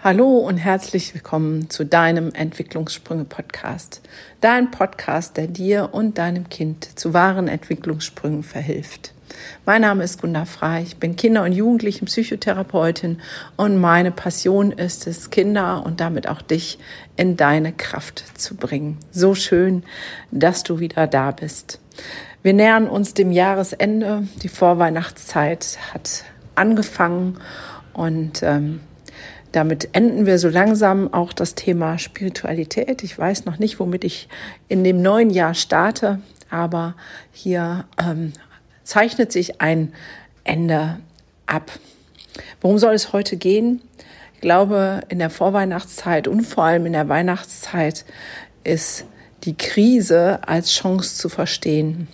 Hallo und herzlich willkommen zu deinem Entwicklungssprünge-Podcast. Dein Podcast, der dir und deinem Kind zu wahren Entwicklungssprüngen verhilft. Mein Name ist Gunda Frei, ich bin Kinder- und Jugendlichen-Psychotherapeutin und meine Passion ist es, Kinder und damit auch dich in deine Kraft zu bringen. So schön, dass du wieder da bist. Wir nähern uns dem Jahresende, die Vorweihnachtszeit hat angefangen und ähm, damit enden wir so langsam auch das Thema Spiritualität. Ich weiß noch nicht, womit ich in dem neuen Jahr starte, aber hier ähm, zeichnet sich ein Ende ab. Worum soll es heute gehen? Ich glaube, in der Vorweihnachtszeit und vor allem in der Weihnachtszeit ist die Krise als Chance zu verstehen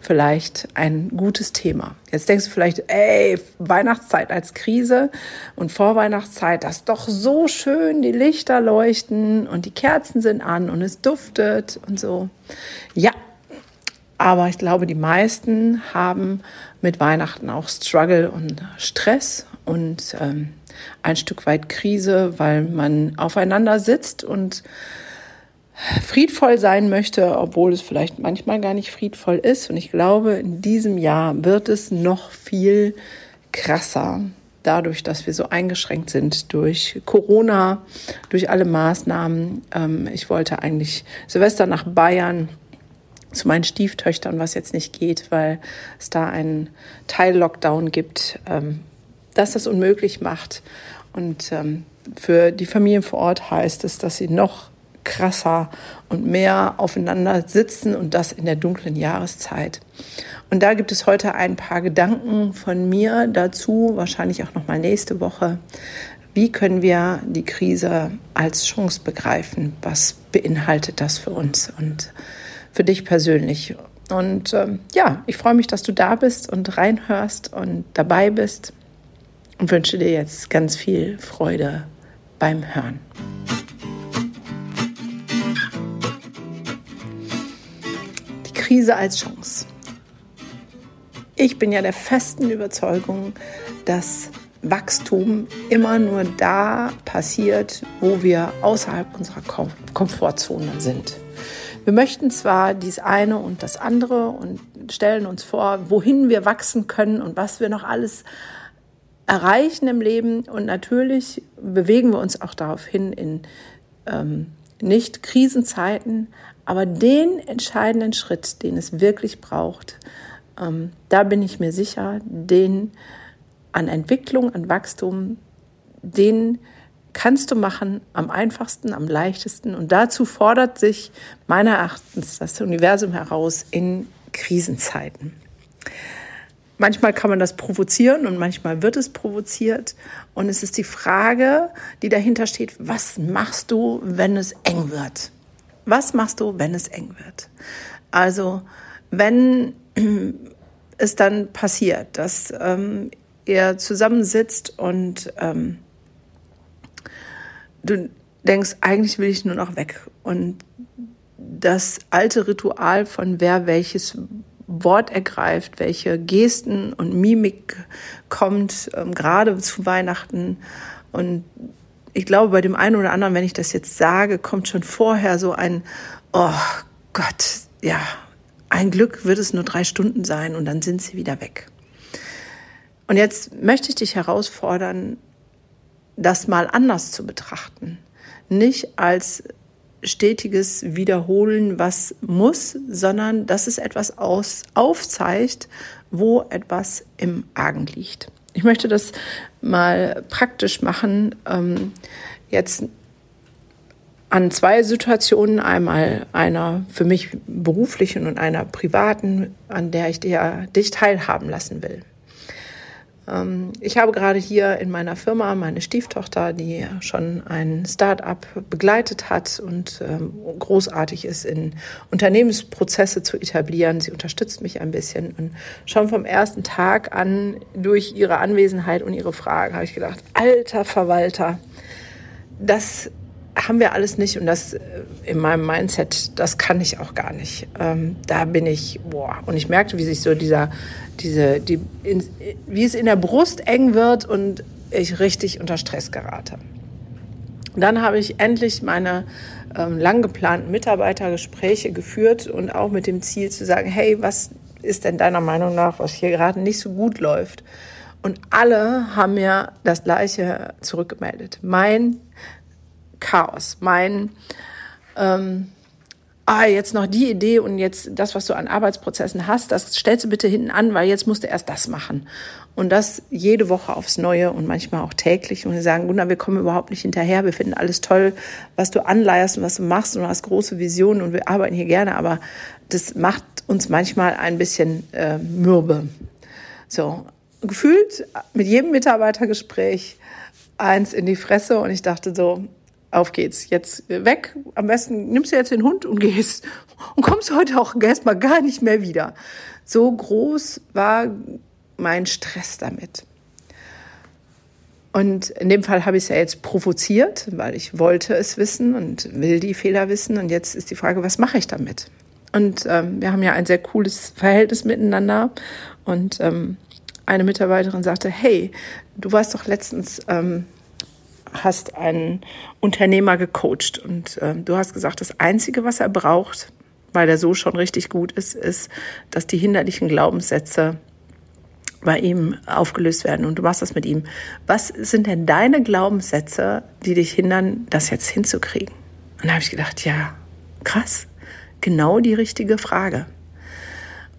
vielleicht ein gutes Thema. Jetzt denkst du vielleicht, ey, Weihnachtszeit als Krise und Vorweihnachtszeit, das ist doch so schön, die Lichter leuchten und die Kerzen sind an und es duftet und so. Ja, aber ich glaube, die meisten haben mit Weihnachten auch Struggle und Stress und ähm, ein Stück weit Krise, weil man aufeinander sitzt und friedvoll sein möchte, obwohl es vielleicht manchmal gar nicht friedvoll ist. Und ich glaube, in diesem Jahr wird es noch viel krasser, dadurch, dass wir so eingeschränkt sind durch Corona, durch alle Maßnahmen. Ähm, ich wollte eigentlich Silvester nach Bayern zu meinen Stieftöchtern, was jetzt nicht geht, weil es da einen Teil-Lockdown gibt, ähm, dass das unmöglich macht. Und ähm, für die Familien vor Ort heißt es, dass sie noch krasser und mehr aufeinander sitzen und das in der dunklen Jahreszeit. Und da gibt es heute ein paar Gedanken von mir dazu, wahrscheinlich auch noch mal nächste Woche. Wie können wir die Krise als Chance begreifen? Was beinhaltet das für uns und für dich persönlich? Und ähm, ja, ich freue mich, dass du da bist und reinhörst und dabei bist und wünsche dir jetzt ganz viel Freude beim Hören. Krise als Chance. Ich bin ja der festen Überzeugung, dass Wachstum immer nur da passiert, wo wir außerhalb unserer Komfortzone sind. Wir möchten zwar dies eine und das andere und stellen uns vor, wohin wir wachsen können und was wir noch alles erreichen im Leben. Und natürlich bewegen wir uns auch darauf hin in ähm, nicht Krisenzeiten, aber den entscheidenden Schritt, den es wirklich braucht, ähm, da bin ich mir sicher, den an Entwicklung, an Wachstum, den kannst du machen am einfachsten, am leichtesten. Und dazu fordert sich meiner Erachtens das Universum heraus in Krisenzeiten. Manchmal kann man das provozieren und manchmal wird es provoziert. Und es ist die Frage, die dahinter steht, was machst du, wenn es eng wird? Was machst du, wenn es eng wird? Also, wenn es dann passiert, dass ähm, ihr zusammensitzt und ähm, du denkst, eigentlich will ich nur noch weg. Und das alte Ritual von wer welches Wort ergreift, welche Gesten und Mimik kommt, ähm, gerade zu Weihnachten. Und ich glaube, bei dem einen oder anderen, wenn ich das jetzt sage, kommt schon vorher so ein, oh Gott, ja, ein Glück wird es nur drei Stunden sein und dann sind sie wieder weg. Und jetzt möchte ich dich herausfordern, das mal anders zu betrachten. Nicht als stetiges Wiederholen, was muss, sondern dass es etwas aus, aufzeigt, wo etwas im Argen liegt. Ich möchte das mal praktisch machen. Ähm, jetzt an zwei Situationen, einmal einer für mich beruflichen und einer privaten, an der ich dir, dich teilhaben lassen will. Ähm, ich habe gerade hier in meiner Firma meine Stieftochter, die schon ein Start-up begleitet hat und ähm, großartig ist, in Unternehmensprozesse zu etablieren. Sie unterstützt mich ein bisschen. Und schon vom ersten Tag an, durch ihre Anwesenheit und ihre Fragen, habe ich gedacht, alter Verwalter, das haben wir alles nicht und das äh, in meinem Mindset, das kann ich auch gar nicht. Ähm, da bin ich, boah, und ich merkte, wie sich so dieser, diese, die, in, wie es in der Brust eng wird und ich richtig unter Stress gerate. Dann habe ich endlich meine ähm, lang geplanten Mitarbeitergespräche geführt und auch mit dem Ziel zu sagen, hey, was ist denn deiner Meinung nach, was hier gerade nicht so gut läuft? Und alle haben mir das Gleiche zurückgemeldet. Mein Chaos, mein, ähm, ah, jetzt noch die Idee und jetzt das, was du an Arbeitsprozessen hast, das stellst du bitte hinten an, weil jetzt musst du erst das machen. Und das jede Woche aufs Neue und manchmal auch täglich. Und wir sagen, Gunnar, wir kommen überhaupt nicht hinterher. Wir finden alles toll, was du anleierst und was du machst und du hast große Visionen und wir arbeiten hier gerne. Aber das macht uns manchmal ein bisschen äh, mürbe. So, gefühlt mit jedem Mitarbeitergespräch eins in die Fresse und ich dachte so, auf geht's, jetzt weg. Am besten nimmst du jetzt den Hund und gehst und kommst heute auch erstmal gar nicht mehr wieder. So groß war mein Stress damit. Und in dem Fall habe ich es ja jetzt provoziert, weil ich wollte es wissen und will die Fehler wissen. Und jetzt ist die Frage, was mache ich damit? Und ähm, wir haben ja ein sehr cooles Verhältnis miteinander. Und ähm, eine Mitarbeiterin sagte, hey, du warst doch letztens, ähm, hast einen Unternehmer gecoacht und ähm, du hast gesagt, das Einzige, was er braucht, weil er so schon richtig gut ist, ist, dass die hinderlichen Glaubenssätze bei ihm aufgelöst werden und du machst das mit ihm. Was sind denn deine Glaubenssätze, die dich hindern, das jetzt hinzukriegen? Und da habe ich gedacht, ja, krass, genau die richtige Frage.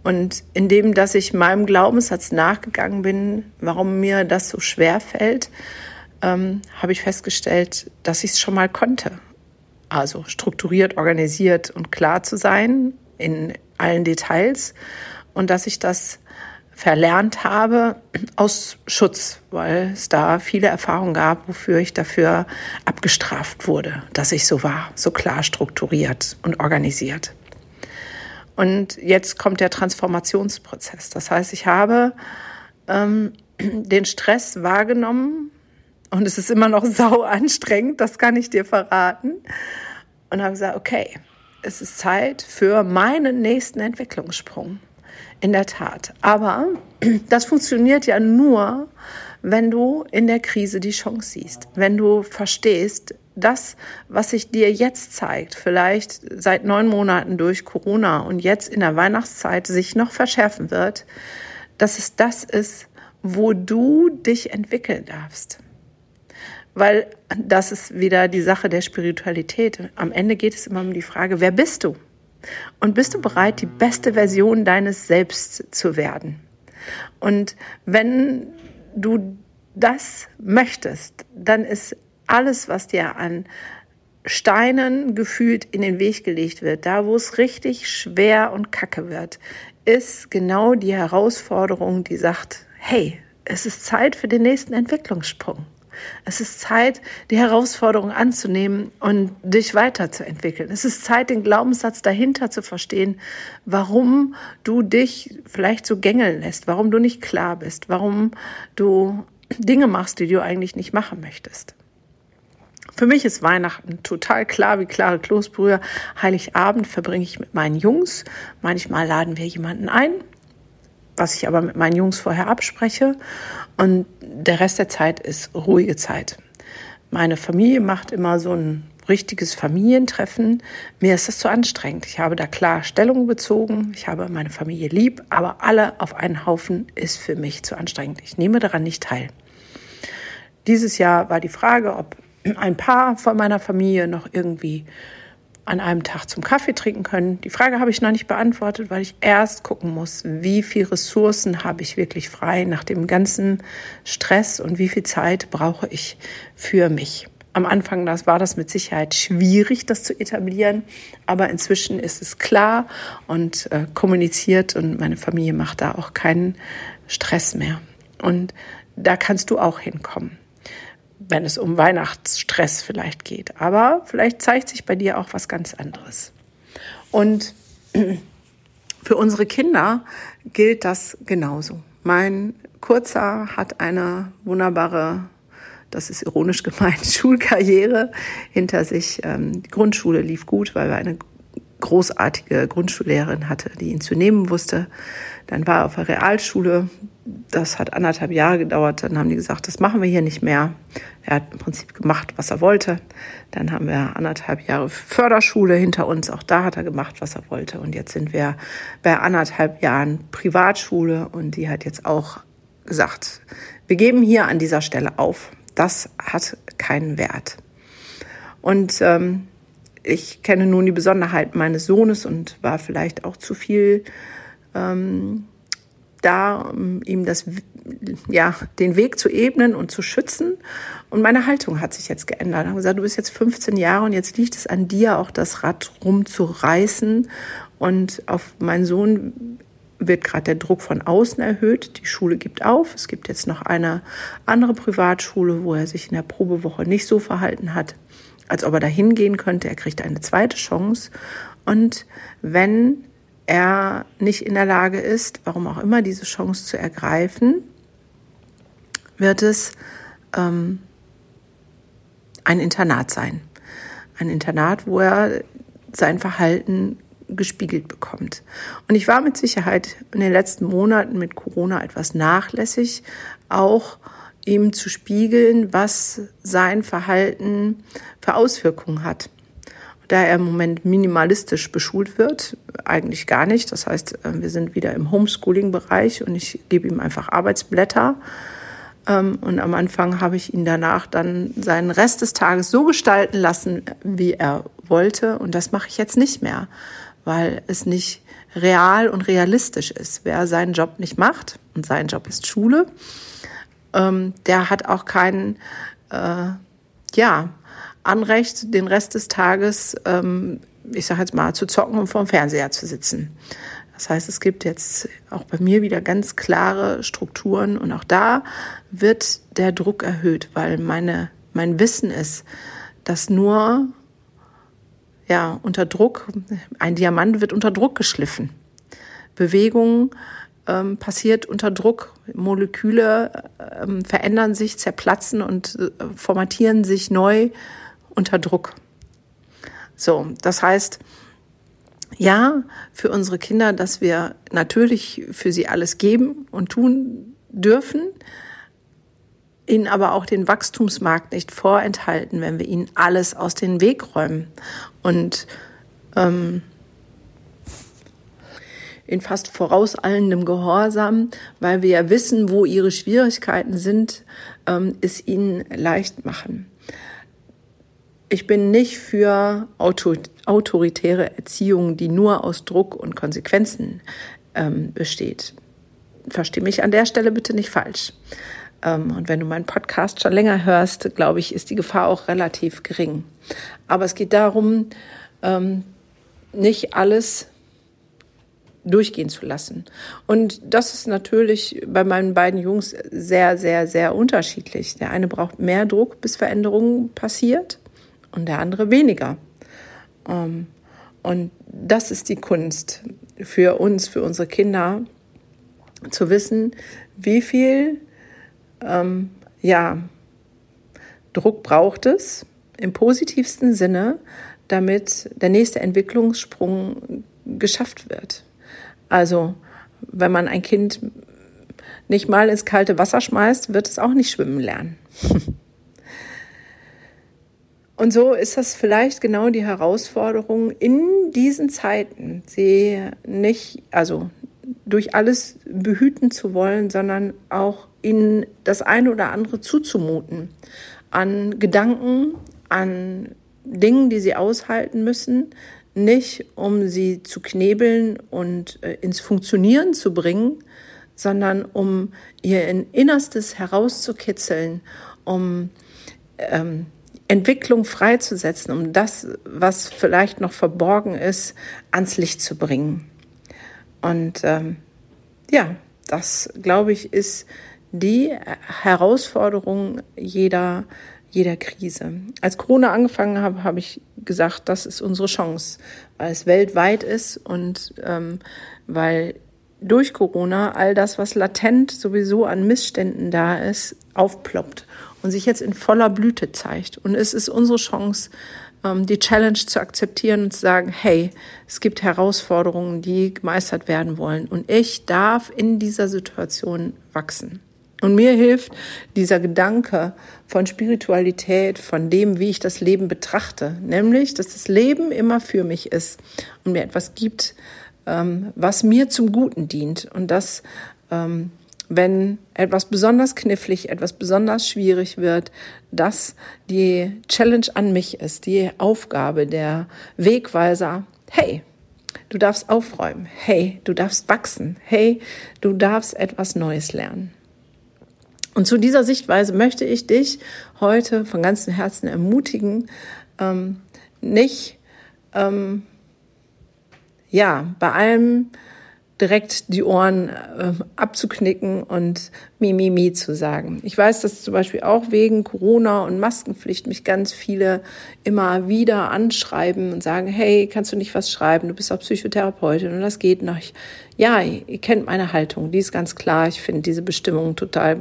Und indem, dass ich meinem Glaubenssatz nachgegangen bin, warum mir das so schwer fällt, ähm, habe ich festgestellt, dass ich es schon mal konnte. Also strukturiert, organisiert und klar zu sein in allen Details und dass ich das verlernt habe aus Schutz, weil es da viele Erfahrungen gab, wofür ich dafür abgestraft wurde, dass ich so war, so klar strukturiert und organisiert. Und jetzt kommt der Transformationsprozess. Das heißt, ich habe ähm, den Stress wahrgenommen und es ist immer noch sau anstrengend, das kann ich dir verraten. Und habe gesagt, okay, es ist Zeit für meinen nächsten Entwicklungssprung. In der Tat. Aber das funktioniert ja nur, wenn du in der Krise die Chance siehst, wenn du verstehst, das, was sich dir jetzt zeigt, vielleicht seit neun Monaten durch Corona und jetzt in der Weihnachtszeit sich noch verschärfen wird, dass es das ist, wo du dich entwickeln darfst. Weil das ist wieder die Sache der Spiritualität. Am Ende geht es immer um die Frage, wer bist du? Und bist du bereit, die beste Version deines Selbst zu werden? Und wenn du das möchtest, dann ist alles, was dir an Steinen gefühlt in den Weg gelegt wird, da wo es richtig schwer und kacke wird, ist genau die Herausforderung, die sagt, hey, es ist Zeit für den nächsten Entwicklungssprung. Es ist Zeit, die Herausforderung anzunehmen und dich weiterzuentwickeln. Es ist Zeit, den Glaubenssatz dahinter zu verstehen, warum du dich vielleicht so gängeln lässt, warum du nicht klar bist, warum du Dinge machst, die du eigentlich nicht machen möchtest. Für mich ist Weihnachten total klar wie klare Kloßbrühe. Heiligabend verbringe ich mit meinen Jungs. Manchmal laden wir jemanden ein, was ich aber mit meinen Jungs vorher abspreche. Und der Rest der Zeit ist ruhige Zeit. Meine Familie macht immer so ein richtiges Familientreffen. Mir ist das zu anstrengend. Ich habe da klar Stellung bezogen. Ich habe meine Familie lieb, aber alle auf einen Haufen ist für mich zu anstrengend. Ich nehme daran nicht teil. Dieses Jahr war die Frage, ob ein Paar von meiner Familie noch irgendwie an einem Tag zum Kaffee trinken können? Die Frage habe ich noch nicht beantwortet, weil ich erst gucken muss, wie viel Ressourcen habe ich wirklich frei nach dem ganzen Stress und wie viel Zeit brauche ich für mich. Am Anfang das war das mit Sicherheit schwierig, das zu etablieren, aber inzwischen ist es klar und äh, kommuniziert und meine Familie macht da auch keinen Stress mehr. Und da kannst du auch hinkommen wenn es um Weihnachtsstress vielleicht geht. Aber vielleicht zeigt sich bei dir auch was ganz anderes. Und für unsere Kinder gilt das genauso. Mein Kurzer hat eine wunderbare, das ist ironisch gemeint, Schulkarriere hinter sich. Ähm, die Grundschule lief gut, weil wir eine großartige Grundschullehrerin hatte, die ihn zu nehmen wusste. Dann war er auf der Realschule, das hat anderthalb Jahre gedauert. Dann haben die gesagt, das machen wir hier nicht mehr. Er hat im Prinzip gemacht, was er wollte. Dann haben wir anderthalb Jahre Förderschule hinter uns. Auch da hat er gemacht, was er wollte. Und jetzt sind wir bei anderthalb Jahren Privatschule und die hat jetzt auch gesagt, wir geben hier an dieser Stelle auf. Das hat keinen Wert. Und ähm, ich kenne nun die Besonderheit meines Sohnes und war vielleicht auch zu viel ähm, da, um ihm das, ja, den Weg zu ebnen und zu schützen. Und meine Haltung hat sich jetzt geändert. Ich habe gesagt, du bist jetzt 15 Jahre und jetzt liegt es an dir, auch das Rad rumzureißen. Und auf meinen Sohn wird gerade der Druck von außen erhöht. Die Schule gibt auf. Es gibt jetzt noch eine andere Privatschule, wo er sich in der Probewoche nicht so verhalten hat, als ob er da hingehen könnte. Er kriegt eine zweite Chance. Und wenn er nicht in der Lage ist, warum auch immer, diese Chance zu ergreifen, wird es ähm, ein Internat sein. Ein Internat, wo er sein Verhalten gespiegelt bekommt. Und ich war mit Sicherheit in den letzten Monaten mit Corona etwas nachlässig, auch ihm zu spiegeln, was sein Verhalten für Auswirkungen hat da er im Moment minimalistisch beschult wird, eigentlich gar nicht. Das heißt, äh, wir sind wieder im Homeschooling-Bereich und ich gebe ihm einfach Arbeitsblätter. Ähm, und am Anfang habe ich ihn danach dann seinen Rest des Tages so gestalten lassen, wie er wollte. Und das mache ich jetzt nicht mehr, weil es nicht real und realistisch ist. Wer seinen Job nicht macht, und sein Job ist Schule, ähm, der hat auch keinen, äh, ja, Anrecht, den Rest des Tages, ähm, ich sage jetzt mal, zu zocken und vorm Fernseher zu sitzen. Das heißt, es gibt jetzt auch bei mir wieder ganz klare Strukturen und auch da wird der Druck erhöht, weil meine, mein Wissen ist, dass nur ja, unter Druck, ein Diamant wird unter Druck geschliffen. Bewegung ähm, passiert unter Druck. Moleküle ähm, verändern sich, zerplatzen und äh, formatieren sich neu unter Druck. So, das heißt, ja, für unsere Kinder, dass wir natürlich für sie alles geben und tun dürfen, ihnen aber auch den Wachstumsmarkt nicht vorenthalten, wenn wir ihnen alles aus dem Weg räumen. Und ähm, in fast vorauseilendem Gehorsam, weil wir ja wissen, wo ihre Schwierigkeiten sind, ähm, es ihnen leicht machen ich bin nicht für Auto, autoritäre Erziehung, die nur aus Druck und Konsequenzen ähm, besteht. Versteh mich an der Stelle bitte nicht falsch. Ähm, und wenn du meinen Podcast schon länger hörst, glaube ich, ist die Gefahr auch relativ gering. Aber es geht darum, ähm, nicht alles durchgehen zu lassen. Und das ist natürlich bei meinen beiden Jungs sehr, sehr, sehr unterschiedlich. Der eine braucht mehr Druck, bis Veränderungen passiert und der andere weniger. Ähm, und das ist die Kunst für uns, für unsere Kinder, zu wissen, wie viel ähm, ja, Druck braucht es im positivsten Sinne, damit der nächste Entwicklungssprung geschafft wird. Also wenn man ein Kind nicht mal ins kalte Wasser schmeißt, wird es auch nicht schwimmen lernen. Und so ist das vielleicht genau die Herausforderung in diesen Zeiten, sie nicht, also durch alles behüten zu wollen, sondern auch ihnen das eine oder andere zuzumuten. An Gedanken, an Dingen, die sie aushalten müssen, nicht um sie zu knebeln und äh, ins Funktionieren zu bringen, sondern um ihr Innerstes herauszukitzeln, um ähm, Entwicklung freizusetzen, um das, was vielleicht noch verborgen ist, ans Licht zu bringen. Und ähm, ja, das, glaube ich, ist die Herausforderung jeder, jeder Krise. Als Corona angefangen habe, habe ich gesagt, das ist unsere Chance, weil es weltweit ist und ähm, weil durch Corona all das, was latent sowieso an Missständen da ist, aufploppt und sich jetzt in voller Blüte zeigt. Und es ist unsere Chance, ähm, die Challenge zu akzeptieren und zu sagen, hey, es gibt Herausforderungen, die gemeistert werden wollen und ich darf in dieser Situation wachsen. Und mir hilft dieser Gedanke von Spiritualität, von dem, wie ich das Leben betrachte, nämlich, dass das Leben immer für mich ist und mir etwas gibt, ähm, was mir zum Guten dient und dass ähm, wenn etwas besonders knifflig, etwas besonders schwierig wird, dass die Challenge an mich ist, die Aufgabe, der Wegweiser, hey, du darfst aufräumen, hey, du darfst wachsen, hey, du darfst etwas Neues lernen. Und zu dieser Sichtweise möchte ich dich heute von ganzem Herzen ermutigen, ähm, nicht ähm, ja bei allem direkt die Ohren äh, abzuknicken und mi, mi, mi zu sagen. Ich weiß, dass zum Beispiel auch wegen Corona und Maskenpflicht mich ganz viele immer wieder anschreiben und sagen, hey, kannst du nicht was schreiben? Du bist auch Psychotherapeutin und das geht noch. Ja, ihr kennt meine Haltung, die ist ganz klar. Ich finde diese Bestimmung total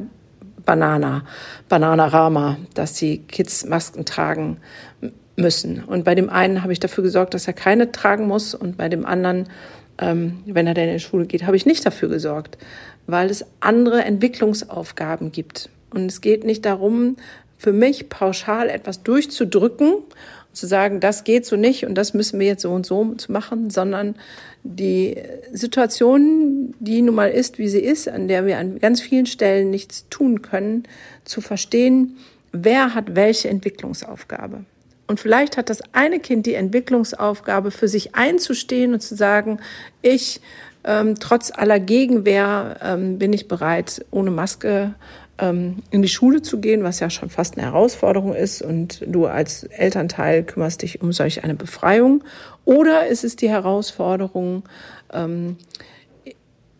Banana, Bananarama, dass die Kids Masken tragen müssen. Und bei dem einen habe ich dafür gesorgt, dass er keine tragen muss und bei dem anderen ähm, wenn er denn in die Schule geht, habe ich nicht dafür gesorgt, weil es andere Entwicklungsaufgaben gibt. Und es geht nicht darum, für mich pauschal etwas durchzudrücken und zu sagen, das geht so nicht und das müssen wir jetzt so und so machen, sondern die Situation, die nun mal ist, wie sie ist, an der wir an ganz vielen Stellen nichts tun können, zu verstehen, wer hat welche Entwicklungsaufgabe. Und vielleicht hat das eine Kind die Entwicklungsaufgabe, für sich einzustehen und zu sagen, ich, ähm, trotz aller Gegenwehr, ähm, bin ich bereit, ohne Maske ähm, in die Schule zu gehen, was ja schon fast eine Herausforderung ist. Und du als Elternteil kümmerst dich um solch eine Befreiung. Oder ist es die Herausforderung, ähm,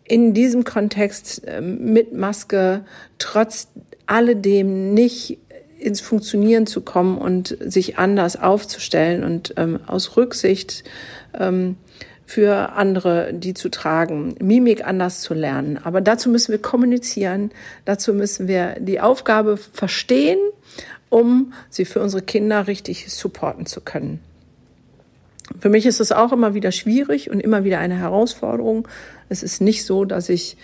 in diesem Kontext ähm, mit Maske trotz alledem nicht ins Funktionieren zu kommen und sich anders aufzustellen und ähm, aus Rücksicht ähm, für andere, die zu tragen, Mimik anders zu lernen. Aber dazu müssen wir kommunizieren, dazu müssen wir die Aufgabe verstehen, um sie für unsere Kinder richtig supporten zu können. Für mich ist es auch immer wieder schwierig und immer wieder eine Herausforderung. Es ist nicht so, dass ich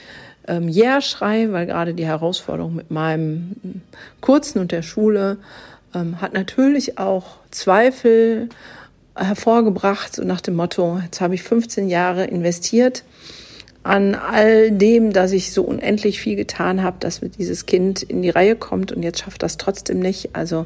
ähm, Yeah schreie, weil gerade die Herausforderung mit meinem Kurzen und der Schule ähm, hat natürlich auch Zweifel hervorgebracht, so nach dem Motto, jetzt habe ich 15 Jahre investiert an all dem, dass ich so unendlich viel getan habe, dass dieses Kind in die Reihe kommt und jetzt schafft das trotzdem nicht. Also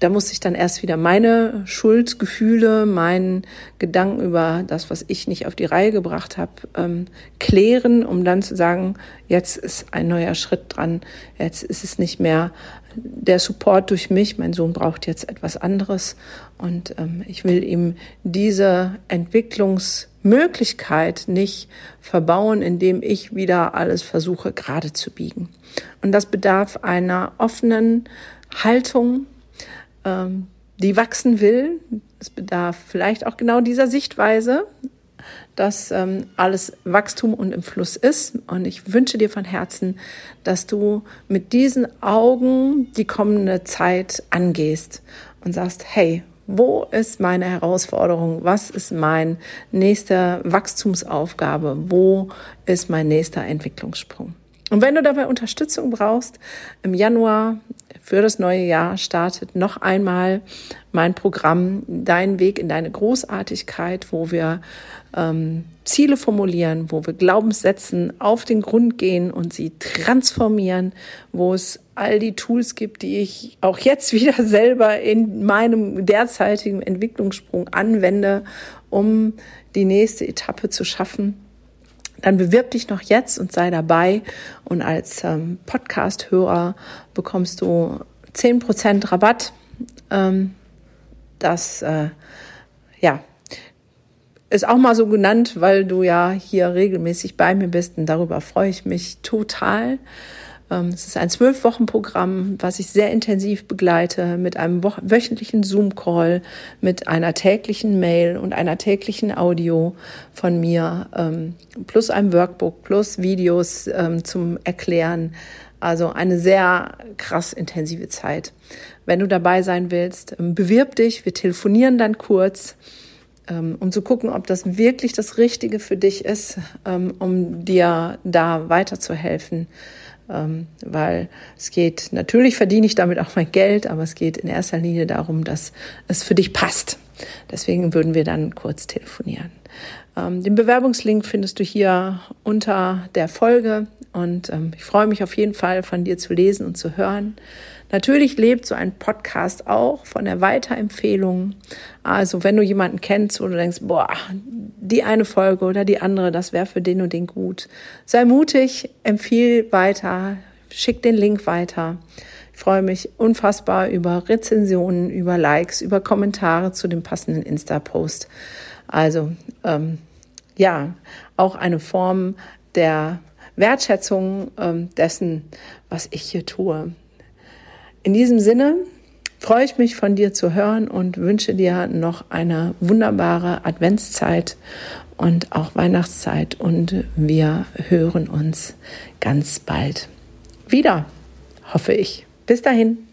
da muss ich dann erst wieder meine Schuldgefühle, meinen Gedanken über das, was ich nicht auf die Reihe gebracht habe, ähm, klären, um dann zu sagen, jetzt ist ein neuer Schritt dran, jetzt ist es nicht mehr der Support durch mich, mein Sohn braucht jetzt etwas anderes und ähm, ich will ihm diese Entwicklungsmöglichkeit nicht verbauen, indem ich wieder alles versuche gerade zu biegen. Und das bedarf einer offenen Haltung, ähm, die wachsen will. Es bedarf vielleicht auch genau dieser Sichtweise, dass ähm, alles Wachstum und im Fluss ist. Und ich wünsche dir von Herzen, dass du mit diesen Augen die kommende Zeit angehst und sagst, hey, wo ist meine Herausforderung? Was ist mein nächster Wachstumsaufgabe? Wo ist mein nächster Entwicklungssprung? Und wenn du dabei Unterstützung brauchst, im Januar für das neue Jahr startet noch einmal mein Programm Dein Weg in deine Großartigkeit, wo wir ähm, Ziele formulieren, wo wir Glaubenssätzen auf den Grund gehen und sie transformieren, wo es all die Tools gibt, die ich auch jetzt wieder selber in meinem derzeitigen Entwicklungssprung anwende, um die nächste Etappe zu schaffen dann bewirb dich noch jetzt und sei dabei. Und als ähm, Podcast-Hörer bekommst du zehn Prozent Rabatt. Ähm, das, äh, ja, ist auch mal so genannt, weil du ja hier regelmäßig bei mir bist und darüber freue ich mich total. Ähm, es ist ein zwölf Wochen Programm, was ich sehr intensiv begleite mit einem wöchentlichen Zoom-Call, mit einer täglichen Mail und einer täglichen Audio von mir, ähm, plus einem Workbook, plus Videos ähm, zum Erklären Also eine sehr krass intensive Zeit. Wenn du dabei sein willst, bewirb dich. Wir telefonieren dann kurz, um zu gucken, ob das wirklich das Richtige für dich ist, um dir da weiterzuhelfen. Weil es geht, natürlich verdiene ich damit auch mein Geld, aber es geht in erster Linie darum, dass es für dich passt. Deswegen würden wir dann kurz telefonieren. Den Bewerbungslink findest du hier unter der Folge und ähm, ich freue mich auf jeden Fall von dir zu lesen und zu hören. Natürlich lebt so ein Podcast auch von der Weiterempfehlung. Also wenn du jemanden kennst, wo du denkst, boah, die eine Folge oder die andere, das wäre für den und den gut. Sei mutig, empfiehl weiter, schick den Link weiter. Ich freue mich unfassbar über Rezensionen, über Likes, über Kommentare zu dem passenden Insta-Post. Also ähm, ja, auch eine Form der Wertschätzung ähm, dessen, was ich hier tue. In diesem Sinne freue ich mich von dir zu hören und wünsche dir noch eine wunderbare Adventszeit und auch Weihnachtszeit und wir hören uns ganz bald wieder, hoffe ich. Bis dahin.